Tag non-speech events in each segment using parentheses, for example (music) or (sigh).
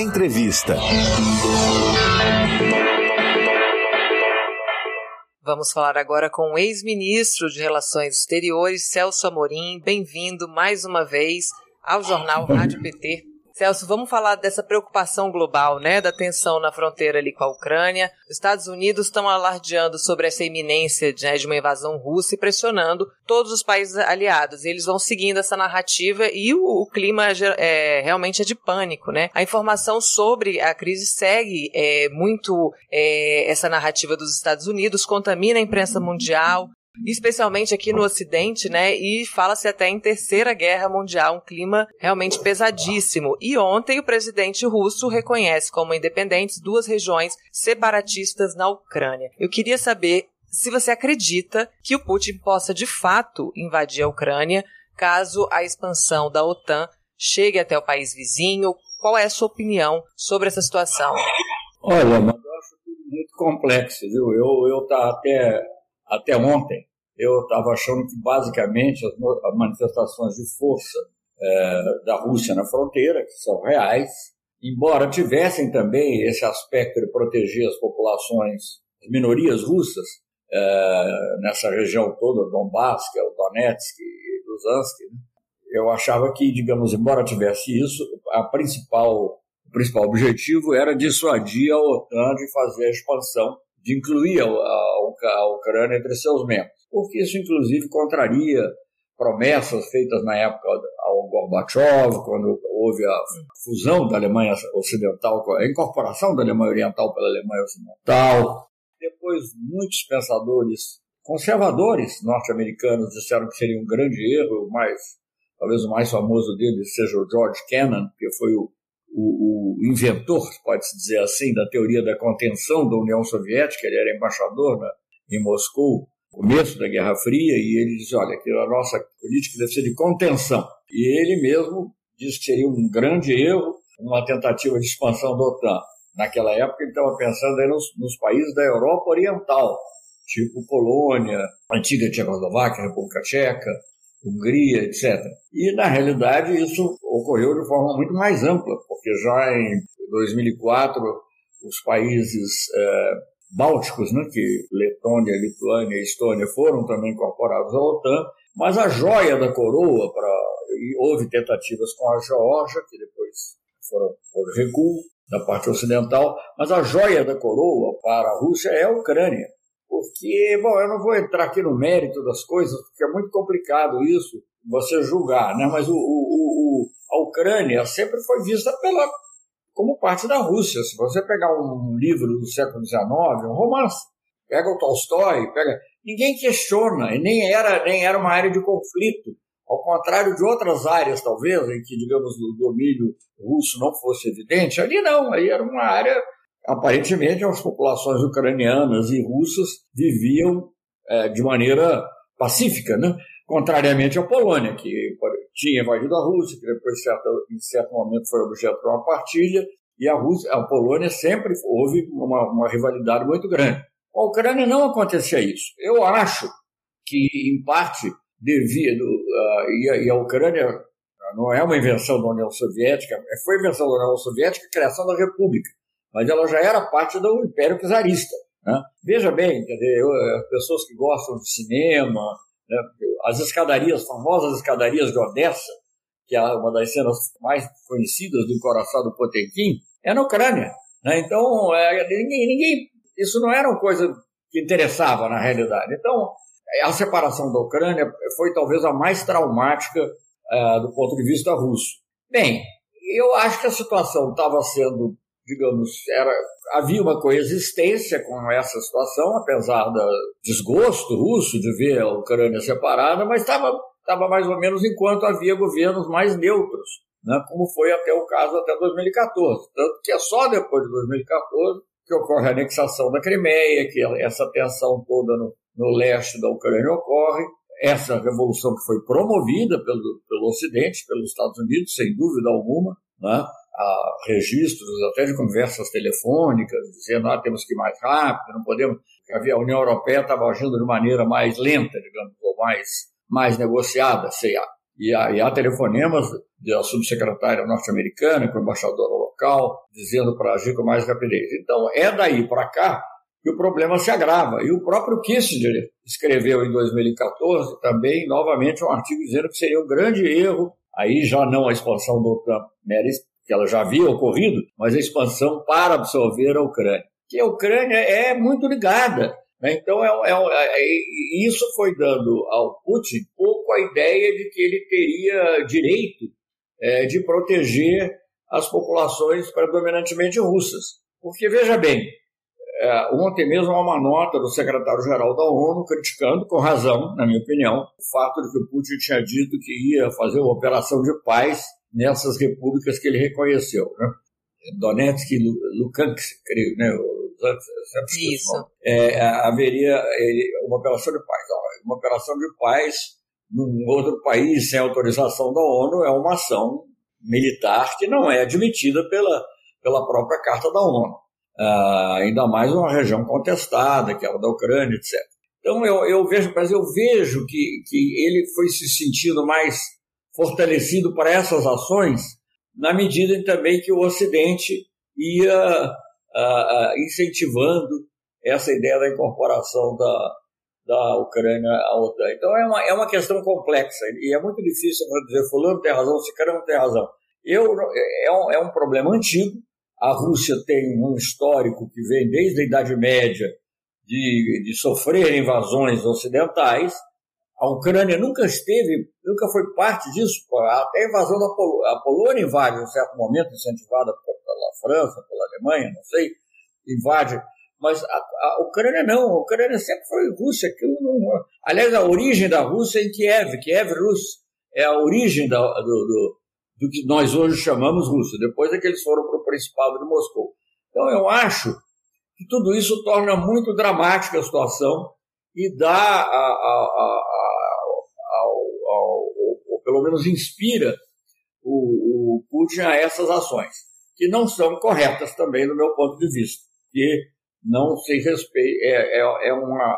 Entrevista. Vamos falar agora com o ex-ministro de Relações Exteriores, Celso Amorim. Bem-vindo mais uma vez ao jornal Rádio PT. Celso, vamos falar dessa preocupação global, né, da tensão na fronteira ali com a Ucrânia. Os Estados Unidos estão alardeando sobre essa iminência de, né, de uma invasão russa e pressionando todos os países aliados. Eles vão seguindo essa narrativa e o, o clima é, realmente é de pânico, né? A informação sobre a crise segue é, muito é, essa narrativa dos Estados Unidos, contamina a imprensa mundial, especialmente aqui no Ocidente, né? E fala-se até em terceira guerra mundial, um clima realmente pesadíssimo. E ontem o presidente russo reconhece como independentes duas regiões separatistas na Ucrânia. Eu queria saber se você acredita que o Putin possa de fato invadir a Ucrânia caso a expansão da OTAN chegue até o país vizinho. Qual é a sua opinião sobre essa situação? Olha, mas eu acho tudo muito complexo, viu? Eu, eu tá até, até ontem eu estava achando que basicamente as manifestações de força é, da Rússia na fronteira, que são reais, embora tivessem também esse aspecto de proteger as populações, as minorias russas, é, nessa região toda, Donbass, que é o Donetsk e Lugansk, né? eu achava que, digamos, embora tivesse isso, a principal, o principal objetivo era dissuadir a OTAN de fazer a expansão, de incluir a, a, a Ucrânia entre seus membros porque isso, inclusive, contraria promessas feitas na época ao Gorbachev, quando houve a fusão da Alemanha Ocidental, a incorporação da Alemanha Oriental pela Alemanha Ocidental. Depois, muitos pensadores conservadores norte-americanos disseram que seria um grande erro, mas talvez o mais famoso deles seja o George Kennan, que foi o, o, o inventor, pode-se dizer assim, da teoria da contenção da União Soviética, ele era embaixador né, em Moscou, começo da Guerra Fria, e ele diz, olha, que a nossa política deve ser de contenção. E ele mesmo disse que seria um grande erro uma tentativa de expansão da OTAN. Naquela época ele estava pensando nos, nos países da Europa Oriental, tipo Polônia, antiga Tchecoslováquia, República Tcheca, Hungria, etc. E, na realidade, isso ocorreu de forma muito mais ampla, porque já em 2004 os países eh, bálticos, né, que Letônia, Lituânia e Estônia foram também incorporados à OTAN, mas a joia da coroa, para e houve tentativas com a Geórgia, que depois foram por recuo da parte ocidental, mas a joia da coroa para a Rússia é a Ucrânia. Porque, bom, eu não vou entrar aqui no mérito das coisas, porque é muito complicado isso, você julgar, né? mas o, o, o a Ucrânia sempre foi vista pela, como parte da Rússia. Se você pegar um livro do século XIX, um romance, pega o Tolstói, pega. Ninguém questiona, e nem era, nem era uma área de conflito. Ao contrário de outras áreas, talvez, em que, digamos, o domínio russo não fosse evidente, ali não, aí era uma área, aparentemente, as populações ucranianas e russas viviam é, de maneira pacífica, né? Contrariamente à Polônia, que tinha invadido a Rússia, que depois, em certo momento, foi objeto de uma partilha, e a, Rússia, a Polônia sempre houve uma, uma rivalidade muito grande. A Ucrânia não acontecia isso. Eu acho que, em parte, devido. Uh, e, a, e, a, Ucrânia não é uma invenção da União Soviética, foi invenção da União Soviética a criação da República, mas ela já era parte do Império Czarista. Né? Veja bem, quer dizer, eu, pessoas que gostam de cinema, né? As escadarias, famosas escadarias de Odessa, que é uma das cenas mais conhecidas do Coração do Potemkin, é na Ucrânia. Né? Então, é, ninguém, ninguém, isso não era uma coisa que interessava na realidade. Então, a separação da Ucrânia foi talvez a mais traumática é, do ponto de vista russo. Bem, eu acho que a situação estava sendo, digamos, era havia uma coexistência com essa situação, apesar do desgosto russo de ver a Ucrânia separada, mas estava estava mais ou menos enquanto havia governos mais neutros, né, como foi até o caso até 2014. Tanto que é só depois de 2014 que ocorre a anexação da Crimeia, que essa tensão toda no, no leste da Ucrânia ocorre, essa revolução que foi promovida pelo, pelo Ocidente, pelos Estados Unidos, sem dúvida alguma, né? A registros até de conversas telefônicas, dizendo ah, temos que ir mais rápido, não podemos. A União Europeia estava agindo de maneira mais lenta, digamos, ou mais, mais negociada, sei lá. E há, telefonemas da subsecretária norte-americana com o embaixador local, dizendo para agir com mais rapidez. Então, é daí para cá que o problema se agrava. E o próprio Kissinger escreveu em 2014 também, novamente, um artigo dizendo que seria um grande erro, aí já não a expansão do OTAN, que ela já havia ocorrido, mas a expansão para absorver a Ucrânia. Que a Ucrânia é muito ligada. Né? Então, é, é, é, isso foi dando ao Putin pouco a ideia de que ele teria direito é, de proteger as populações predominantemente russas. Porque, veja bem, é, ontem mesmo há uma nota do secretário-geral da ONU criticando, com razão, na minha opinião, o fato de que o Putin tinha dito que ia fazer uma operação de paz nessas repúblicas que ele reconheceu. Né? Donetsk e Lukansk, creio, né? Isso. É, haveria uma operação de paz. Uma operação de paz num outro país sem autorização da ONU é uma ação militar que não é admitida pela, pela própria Carta da ONU. Uh, ainda mais uma região contestada, que é a da Ucrânia, etc. Então eu, eu vejo, mas eu vejo que, que ele foi se sentindo mais fortalecido para essas ações, na medida em também que o Ocidente ia uh, uh, incentivando essa ideia da incorporação da, da Ucrânia à OTAN. Então é uma, é uma questão complexa e é muito difícil para dizer fulano tem razão, não tem razão. Eu, é, um, é um problema antigo, a Rússia tem um histórico que vem desde a Idade Média de, de sofrer invasões ocidentais. A Ucrânia nunca esteve, nunca foi parte disso. Até a invasão da Pol a Polônia invade, em um certo momento, incentivada pela França, pela Alemanha, não sei, invade. Mas a, a Ucrânia não, a Ucrânia sempre foi Rússia. Aquilo não, aliás, a origem da Rússia é em Kiev, Kiev Rus, é a origem da, do, do do que nós hoje chamamos Rússia, depois é que eles foram para o Principado de Moscou. Então eu acho que tudo isso torna muito dramática a situação e dá, a, a, a, pelo menos inspira o, o Putin a essas ações, que não são corretas também do meu ponto de vista, que não se respeita, é, é, é uma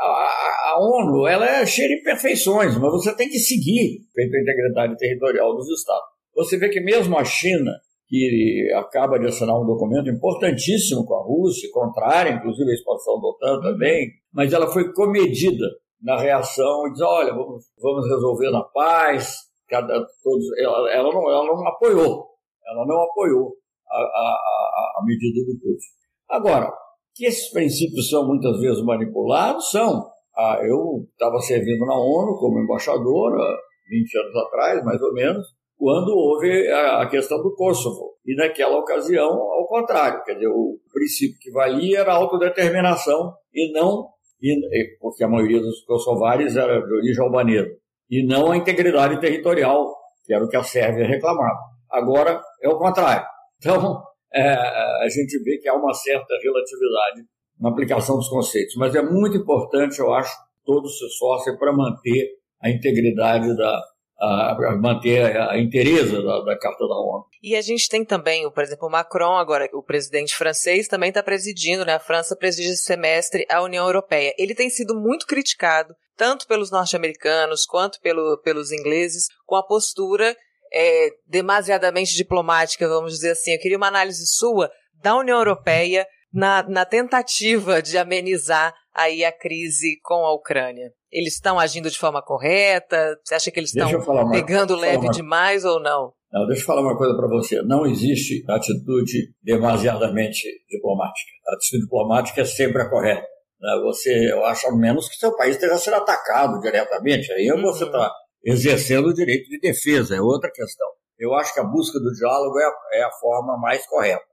a, a, ONU ela é cheia de imperfeições, mas você tem que seguir a integridade territorial dos Estados. Você vê que mesmo a China, que acaba de assinar um documento importantíssimo com a Rússia, contrária, inclusive, à expansão da OTAN também, mas ela foi comedida na reação e diz, olha, vamos, vamos resolver na paz, cada, todos, ela, ela, não, ela não apoiou, ela não apoiou a, a, a medida do Putin. Agora, que esses princípios são muitas vezes manipulados, são. Ah, eu estava servindo na ONU como embaixador há 20 anos atrás, mais ou menos, quando houve a questão do Kosovo. E naquela ocasião, ao contrário, quer dizer, o princípio que valia era a autodeterminação e não, e, porque a maioria dos kosovares era de origem albanesa, e não a integridade territorial, que era o que a Sérvia reclamava. Agora é o contrário. Então, (laughs) é, a gente vê que há uma certa relatividade na aplicação dos conceitos. Mas é muito importante, eu acho, todos se esforcem para manter a integridade da, a, manter a, interesa da, da, Carta da ONU. E a gente tem também, por exemplo, o Macron, agora, o presidente francês, também está presidindo, né? A França preside esse semestre a União Europeia. Ele tem sido muito criticado, tanto pelos norte-americanos quanto pelo, pelos ingleses, com a postura é, demasiadamente diplomática, vamos dizer assim. Eu queria uma análise sua da União Europeia na, na tentativa de amenizar aí a crise com a Ucrânia. Eles estão agindo de forma correta? Você acha que eles estão pegando leve uma... demais ou não? Não, deixa eu falar uma coisa para você. Não existe atitude demasiadamente diplomática. A atitude diplomática é sempre a correta. Né? Você, eu acho, a menos que seu país esteja sendo atacado diretamente. Aí uhum. você está exercendo o direito de defesa, é outra questão. Eu acho que a busca do diálogo é a, é a forma mais correta.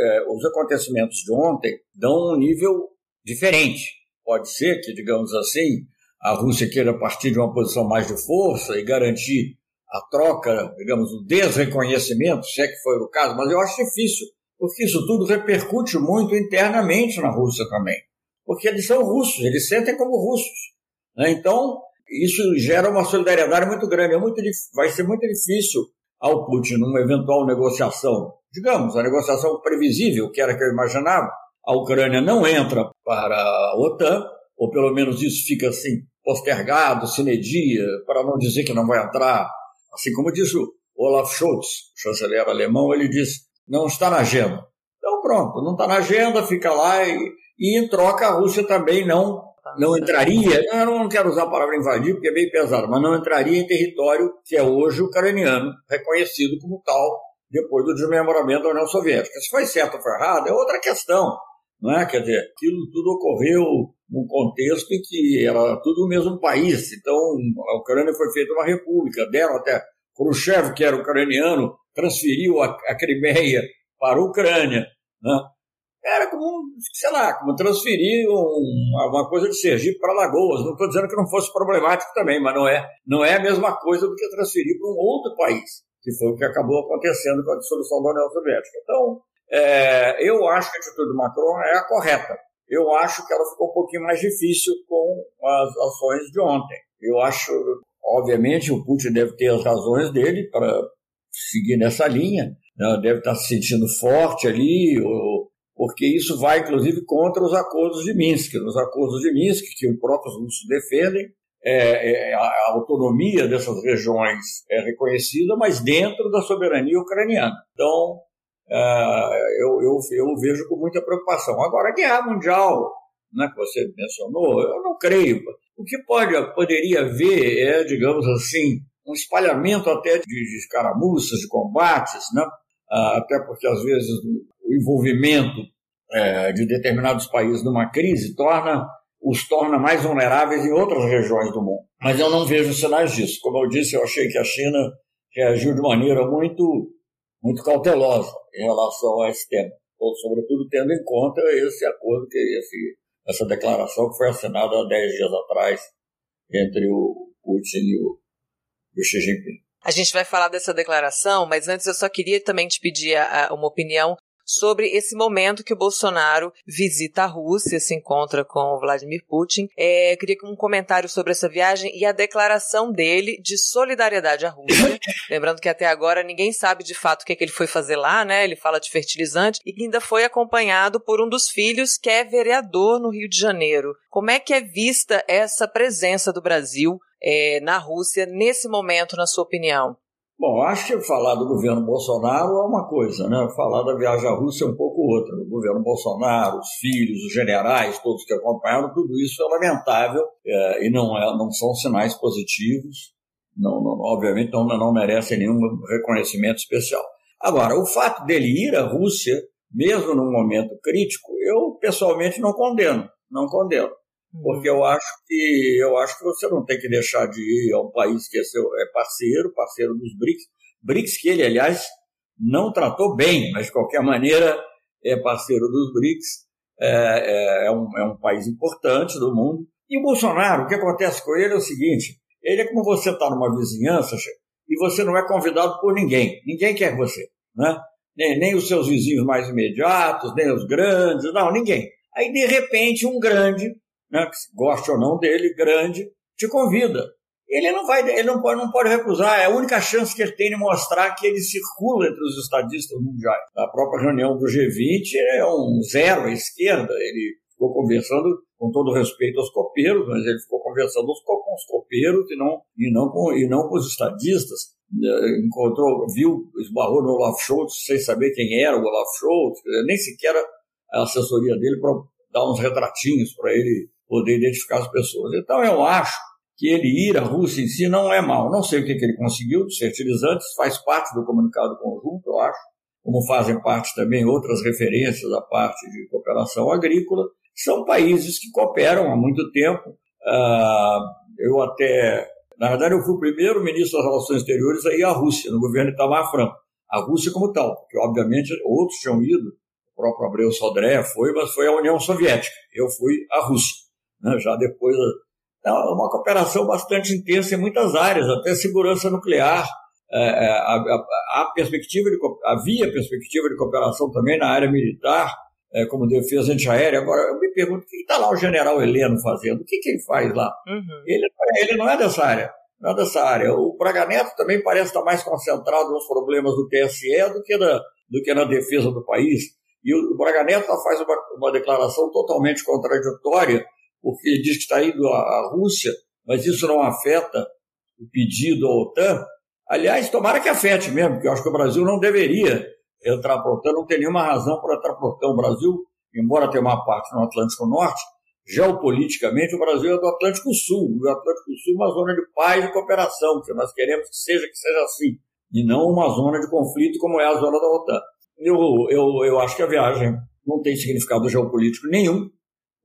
É, os acontecimentos de ontem dão um nível diferente. Pode ser que, digamos assim, a Rússia queira partir de uma posição mais de força e garantir a troca, digamos, o desreconhecimento, se é que foi o caso, mas eu acho difícil, porque isso tudo repercute muito internamente na Rússia também. Porque eles são russos, eles sentem como russos. Né? Então, isso gera uma solidariedade muito grande. É muito, vai ser muito difícil ao Putin, numa eventual negociação, digamos, a negociação previsível, que era que eu imaginava, a Ucrânia não entra para a OTAN, ou pelo menos isso fica assim postergado, sine dia, para não dizer que não vai entrar. Assim como disse o Olaf Scholz, chanceler alemão, ele disse: não está na agenda. Então pronto, não está na agenda, fica lá e, e em troca a Rússia também não não entraria, eu não quero usar a palavra invadir porque é bem pesado, mas não entraria em território que é hoje ucraniano, reconhecido como tal depois do desmembramento da União Soviética. Se foi certo ou foi errado é outra questão, não é? Quer dizer, aquilo tudo ocorreu num contexto em que era tudo o mesmo país, então a Ucrânia foi feita uma república, deram até Khrushchev, que era ucraniano, transferiu a, a Crimeia para a Ucrânia, né? era como, sei lá, como transferir um, uma coisa de Sergipe para Lagoas. Não estou dizendo que não fosse problemático também, mas não é, não é a mesma coisa do que transferir para um outro país, que foi o que acabou acontecendo com a dissolução da União Soviética. Então, é, eu acho que a atitude do Macron é a correta. Eu acho que ela ficou um pouquinho mais difícil com as ações de ontem. Eu acho, obviamente, o Putin deve ter as razões dele para seguir nessa linha, né? deve estar se sentindo forte ali, ou porque isso vai, inclusive, contra os acordos de Minsk. Nos acordos de Minsk, que os próprios russos defendem, é, é, a autonomia dessas regiões é reconhecida, mas dentro da soberania ucraniana. Então, é, eu, eu, eu, vejo com muita preocupação. Agora, a guerra mundial, né, que você mencionou, eu não creio. O que pode, poderia haver é, digamos assim, um espalhamento até de, de escaramuças, de combates, né? Ah, até porque às vezes o envolvimento é, de determinados países numa crise torna os torna mais vulneráveis em outras regiões do mundo. Mas eu não vejo sinais disso. Como eu disse, eu achei que a China reagiu de maneira muito, muito cautelosa em relação a esse tema, sobretudo tendo em conta esse acordo, que esse, essa declaração que foi assinada há 10 dias atrás entre o Putin e o, o Xi Jinping. A gente vai falar dessa declaração, mas antes eu só queria também te pedir a, uma opinião sobre esse momento que o Bolsonaro visita a Rússia, se encontra com o Vladimir Putin. É, queria um comentário sobre essa viagem e a declaração dele de solidariedade à Rússia. (coughs) Lembrando que até agora ninguém sabe de fato o que, é que ele foi fazer lá, né? Ele fala de fertilizante e que ainda foi acompanhado por um dos filhos que é vereador no Rio de Janeiro. Como é que é vista essa presença do Brasil é, na Rússia nesse momento, na sua opinião? Bom, acho que falar do governo Bolsonaro é uma coisa, né? Falar da viagem à Rússia é um pouco outra. O governo Bolsonaro, os filhos, os generais, todos que acompanharam, tudo isso é lamentável é, e não, é, não são sinais positivos. Não, não, obviamente não, não merecem nenhum reconhecimento especial. Agora, o fato dele ir à Rússia, mesmo num momento crítico, eu pessoalmente não condeno. Não condeno porque eu acho que eu acho que você não tem que deixar de ir a um país que é, seu, é parceiro, parceiro dos BRICS, BRICS que ele, aliás, não tratou bem, mas de qualquer maneira é parceiro dos BRICS, é, é, é, um, é um país importante do mundo. E o Bolsonaro, o que acontece com ele é o seguinte: ele é como você está numa vizinhança e você não é convidado por ninguém, ninguém quer você, né? Nem, nem os seus vizinhos mais imediatos, nem os grandes, não, ninguém. Aí, de repente, um grande né, goste ou não dele, grande, te convida. Ele não vai, ele não pode, não pode recusar, é a única chance que ele tem de mostrar que ele circula entre os estadistas mundiais. A própria reunião do G20 é um zero à esquerda, ele ficou conversando com todo respeito aos copeiros, mas ele ficou conversando com os copeiros e não, e não, com, e não com os estadistas. É, encontrou, viu, esbarrou no Olaf Scholz sem saber quem era o Olaf Scholz, nem sequer a assessoria dele para dar uns retratinhos para ele poder identificar as pessoas. Então, eu acho que ele ir à Rússia em si não é mal. Não sei o que, que ele conseguiu dos fertilizantes, faz parte do comunicado conjunto, eu acho, como fazem parte também outras referências à parte de cooperação agrícola. São países que cooperam há muito tempo. Uh, eu até, na verdade, eu fui o primeiro ministro das Relações Exteriores a ir à Rússia, no governo Itamar Franco. A Rússia como tal, porque obviamente outros tinham ido, o próprio Abreu Sodré foi, mas foi a União Soviética. Eu fui à Rússia né, já depois. É uma cooperação bastante intensa em muitas áreas, até segurança nuclear. É, é a, a, a, perspectiva de, havia perspectiva de cooperação também na área militar, é, como defesa antiaérea. Agora, eu me pergunto, o que está lá o general Heleno fazendo? O que, que ele faz lá? Uhum. Ele, ele não é dessa área. Não é dessa área. O Braga Neto também parece estar mais concentrado nos problemas do TSE do que na, do que na defesa do país. E o Braga Neto faz uma, uma declaração totalmente contraditória porque ele diz que está indo à Rússia, mas isso não afeta o pedido à OTAN. Aliás, tomara que afete mesmo, porque eu acho que o Brasil não deveria entrar para a OTAN, não tem nenhuma razão para entrar para a OTAN. O Brasil, embora tenha uma parte no Atlântico Norte, geopoliticamente o Brasil é do Atlântico Sul. O Atlântico Sul é uma zona de paz e cooperação, que nós queremos que seja, que seja assim, e não uma zona de conflito como é a zona da OTAN. Eu, eu, eu acho que a viagem não tem significado geopolítico nenhum.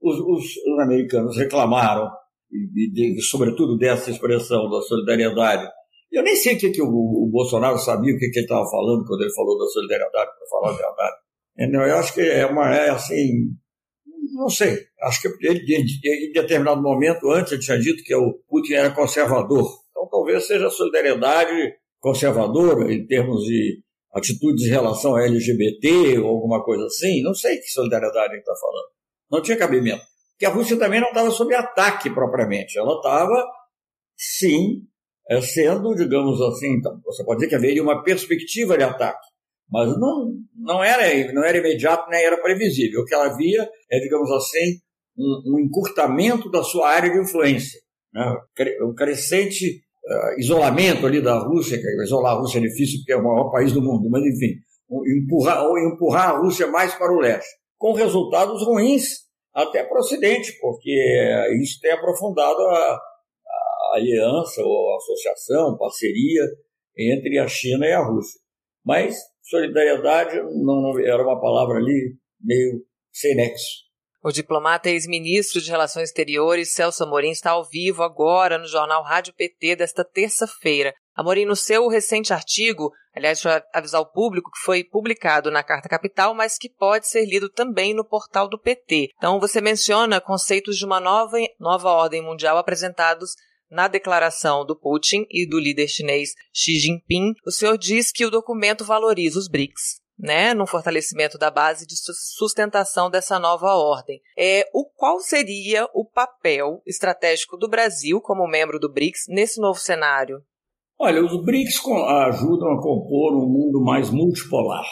Os, os, os americanos reclamaram, e, e, sobretudo dessa expressão da solidariedade. Eu nem sei o que, que o, o Bolsonaro sabia, o que, que ele estava falando quando ele falou da solidariedade, para falar a verdade. Eu acho que é uma, é assim, não sei, acho que ele, em determinado momento, antes ele tinha dito que o Putin era conservador. Então talvez seja a solidariedade conservadora em termos de atitudes em relação a LGBT ou alguma coisa assim. Não sei que solidariedade ele está falando. Não tinha cabimento. Porque a Rússia também não estava sob ataque propriamente. Ela estava, sim, eh, sendo, digamos assim, então, você pode dizer que haveria uma perspectiva de ataque. Mas não, não, era, não era imediato nem era previsível. O que ela via é, digamos assim, um, um encurtamento da sua área de influência. Né? Um crescente uh, isolamento ali da Rússia, que isolar a Rússia é difícil porque é o maior país do mundo, mas enfim, empurrar, ou empurrar a Rússia mais para o leste, com resultados ruins até para o Ocidente, porque isso tem aprofundado a, a aliança ou associação, parceria entre a China e a Rússia. Mas solidariedade não, não, era uma palavra ali meio sem nexo. O diplomata e ex-ministro de Relações Exteriores, Celso Amorim, está ao vivo agora no jornal Rádio PT desta terça-feira. Amorim, no seu recente artigo, aliás, deixa eu avisar o público que foi publicado na Carta Capital, mas que pode ser lido também no portal do PT. Então, você menciona conceitos de uma nova, nova ordem mundial apresentados na declaração do Putin e do líder chinês Xi Jinping. O senhor diz que o documento valoriza os BRICS, né, no fortalecimento da base de sustentação dessa nova ordem. É, o qual seria o papel estratégico do Brasil como membro do BRICS nesse novo cenário? Olha, os BRICS ajudam a compor um mundo mais multipolar,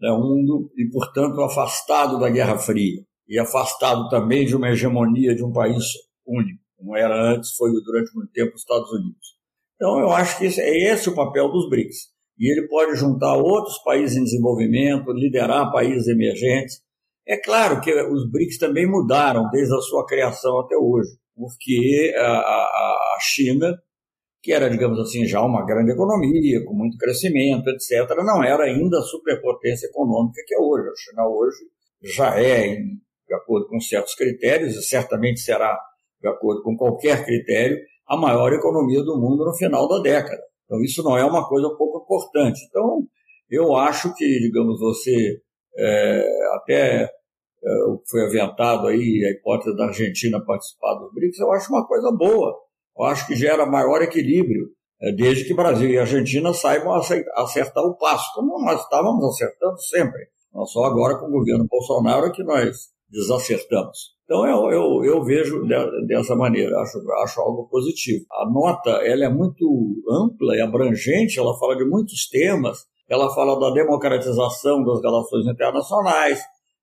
né, um mundo e portanto afastado da Guerra Fria e afastado também de uma hegemonia de um país único, como era antes, foi durante muito tempo os Estados Unidos. Então eu acho que esse, é esse o papel dos BRICS e ele pode juntar outros países em desenvolvimento, liderar países emergentes. É claro que os BRICS também mudaram desde a sua criação até hoje, porque a, a, a China, que era, digamos assim, já uma grande economia, com muito crescimento, etc., não era ainda a superpotência econômica que é hoje. A China hoje já é, de acordo com certos critérios, e certamente será, de acordo com qualquer critério, a maior economia do mundo no final da década. Então, isso não é uma coisa pouco importante. Então, eu acho que, digamos, você é, até é, foi aventado aí a hipótese da Argentina participar dos BRICS, eu acho uma coisa boa. Eu acho que gera maior equilíbrio, é, desde que Brasil e Argentina saibam acertar o passo, como nós estávamos acertando sempre. Não só agora com o governo Bolsonaro que nós desacertamos. Então eu, eu, eu vejo dessa maneira, acho, acho algo positivo. A nota ela é muito ampla e abrangente, ela fala de muitos temas, ela fala da democratização das relações internacionais,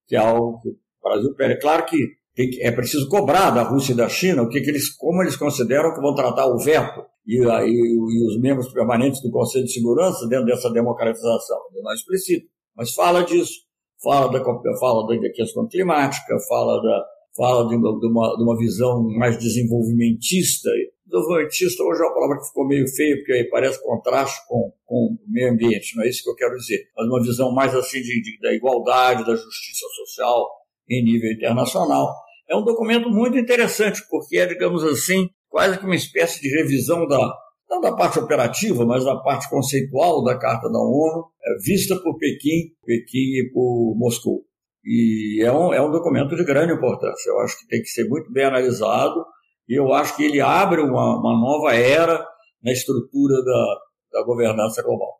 que é algo que o Brasil pede. Claro que, que é preciso cobrar da Rússia e da China o que, que eles, como eles consideram que vão tratar o veto e, e, e os membros permanentes do Conselho de Segurança dentro dessa democratização. Não é explícito, mas fala disso. Fala da, fala da questão climática, fala da, fala de uma, de uma, de uma visão mais desenvolvimentista. Desenvolvimentista hoje é uma palavra que ficou meio feia, porque aí parece contraste com, com o meio ambiente, não é isso que eu quero dizer. Mas uma visão mais assim de, de, da igualdade, da justiça social em nível internacional. É um documento muito interessante, porque é, digamos assim, quase que uma espécie de revisão da, não da parte operativa, mas da parte conceitual da Carta da ONU, é, vista por Pequim, Pequim e por Moscou. E é um, é um documento de grande importância. Eu acho que tem que ser muito bem analisado e eu acho que ele abre uma, uma nova era na estrutura da, da governança global.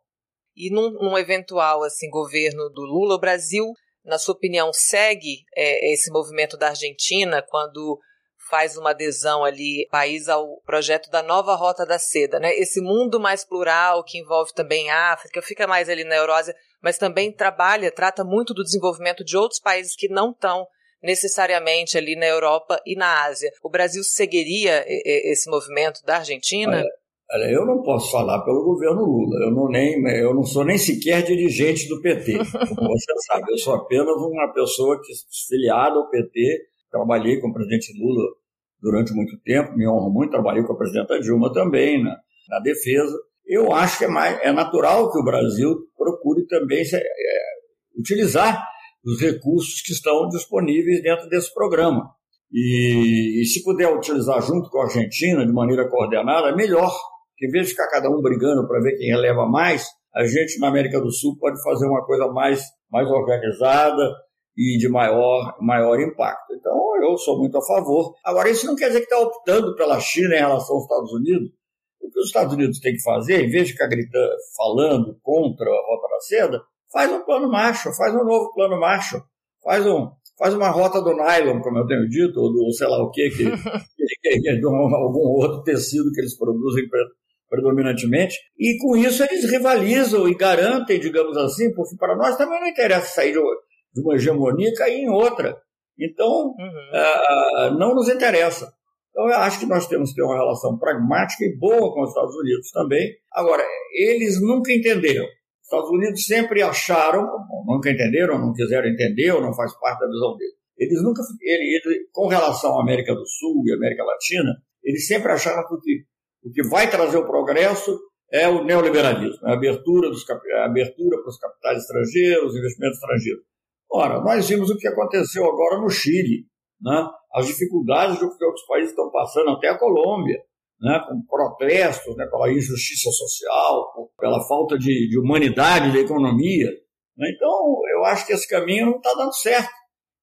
E num, num, eventual assim governo do Lula, o Brasil, na sua opinião, segue é, esse movimento da Argentina quando faz uma adesão ali país ao projeto da nova rota da seda, né? Esse mundo mais plural que envolve também a África, fica mais ali na Eurásia, mas também trabalha, trata muito do desenvolvimento de outros países que não estão necessariamente ali na Europa e na Ásia. O Brasil seguiria esse movimento da Argentina? Olha, eu não posso falar pelo governo Lula. Eu não, nem, eu não sou nem sequer dirigente do PT, como você sabe. Eu sou apenas uma pessoa que filiada ao PT. Trabalhei com o presidente Lula durante muito tempo, me honro muito. Trabalhei com a presidenta Dilma também na, na defesa. Eu acho que é, mais, é natural que o Brasil procure também se, é, utilizar os recursos que estão disponíveis dentro desse programa. E, e, se puder utilizar junto com a Argentina de maneira coordenada, melhor. Que em vez de ficar cada um brigando para ver quem releva mais, a gente na América do Sul pode fazer uma coisa mais, mais organizada e de maior, maior impacto. Então, eu sou muito a favor. Agora, isso não quer dizer que está optando pela China em relação aos Estados Unidos. O que os Estados Unidos têm que fazer, em vez de ficar gritando, falando contra a Rota da Seda, faz um plano Marshall, faz um novo plano Marshall, faz um, faz uma rota do nylon, como eu tenho dito, ou do sei lá o quê, que, (laughs) que, que, é de algum outro tecido que eles produzem predominantemente, e com isso eles rivalizam e garantem, digamos assim, porque para nós também não interessa sair de uma hegemonia cair em outra. Então, uhum. uh, não nos interessa. Então, eu acho que nós temos que ter uma relação pragmática e boa com os Estados Unidos também. Agora, eles nunca entenderam Estados Unidos sempre acharam, nunca entenderam, não quiseram entender, ou não faz parte da visão deles. Eles nunca, ele, ele, com relação à América do Sul e América Latina, eles sempre acharam que o que, o que vai trazer o progresso é o neoliberalismo, é a abertura, dos, a abertura para os capitais estrangeiros, investimentos estrangeiros. Ora, nós vimos o que aconteceu agora no Chile, né? as dificuldades que outros países estão passando, até a Colômbia né, com protestos, né, pela injustiça social, pela falta de, de humanidade da economia. Né? Então, eu acho que esse caminho não está dando certo.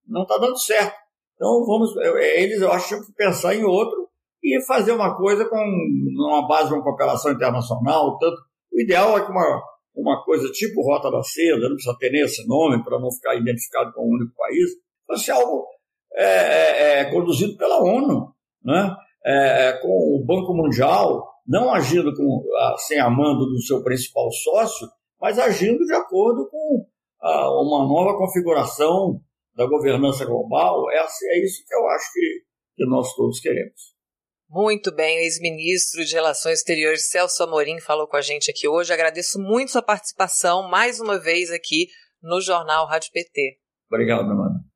Não está dando certo. Então, vamos, eles, eu acho que que pensar em outro e fazer uma coisa com uma base de uma cooperação internacional. Tanto, o ideal é que uma, uma coisa tipo Rota da Seda, não precisa ter nem esse nome para não ficar identificado com um único país, fosse algo é, é, é conduzido pela ONU. Né? é, com o Banco Mundial, não agindo com, sem a mando do seu principal sócio, mas agindo de acordo com a, uma nova configuração da governança global. É, assim, é isso que eu acho que, que nós todos queremos. Muito bem, o ex-ministro de Relações Exteriores Celso Amorim falou com a gente aqui hoje. Agradeço muito sua participação mais uma vez aqui no Jornal Rádio PT. Obrigado, Ana